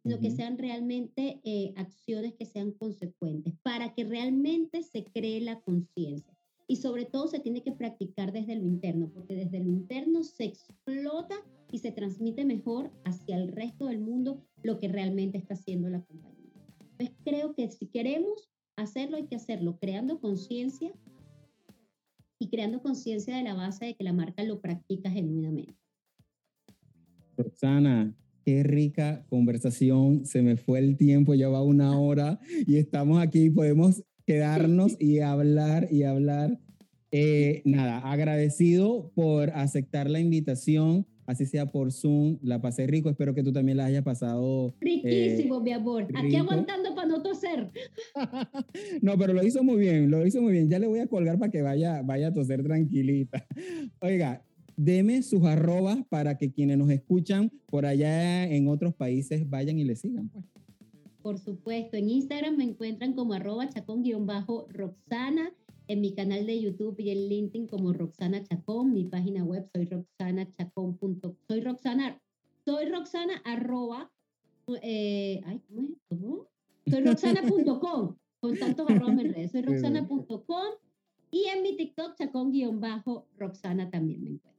sino que sean realmente eh, acciones que sean consecuentes para que realmente se cree la conciencia. Y sobre todo se tiene que practicar desde lo interno, porque desde lo interno se explota y se transmite mejor hacia el resto del mundo lo que realmente está haciendo la compañía. Entonces creo que si queremos hacerlo hay que hacerlo creando conciencia y creando conciencia de la base de que la marca lo practica genuinamente. Roxana, qué rica conversación, se me fue el tiempo, ya va una hora y estamos aquí, podemos quedarnos y hablar y hablar. Eh, nada, agradecido por aceptar la invitación así sea por Zoom, la pasé rico, espero que tú también la hayas pasado. Eh, Riquísimo, mi amor, aquí aguantando para no toser. (laughs) no, pero lo hizo muy bien, lo hizo muy bien, ya le voy a colgar para que vaya, vaya a toser tranquilita. (laughs) Oiga, deme sus arrobas para que quienes nos escuchan por allá en otros países vayan y le sigan, pues. Por supuesto, en Instagram me encuentran como arroba chacón-roxana en mi canal de YouTube y en LinkedIn como Roxana Chacón, mi página web soy roxanachacón.com. Soy Roxana, soy Roxana arroba, eh, ay, ¿cómo es? Soy roxana.com, (laughs) con tantos arrobas en redes. Soy roxana.com y en mi TikTok chacón-roxana también me encuentro.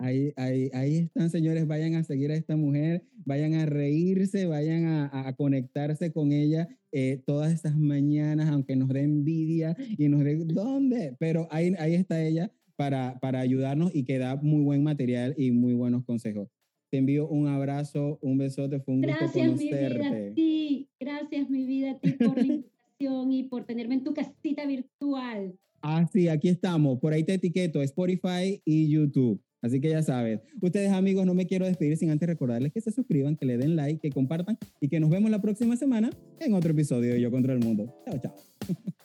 Ahí, ahí, ahí están, señores, vayan a seguir a esta mujer, vayan a reírse, vayan a, a conectarse con ella eh, todas estas mañanas, aunque nos dé envidia y nos dé, ¿dónde? Pero ahí, ahí está ella para, para ayudarnos y que da muy buen material y muy buenos consejos. Te envío un abrazo, un besote, fue un gracias, gusto conocerte. Mi vida, sí, gracias, mi vida, a ti por la invitación y por tenerme en tu casita virtual. Ah, sí, aquí estamos. Por ahí te etiqueto, Spotify y YouTube. Así que ya sabes. Ustedes amigos, no me quiero despedir sin antes recordarles que se suscriban, que le den like, que compartan y que nos vemos la próxima semana en otro episodio de Yo contra el Mundo. Chao, chao. (laughs)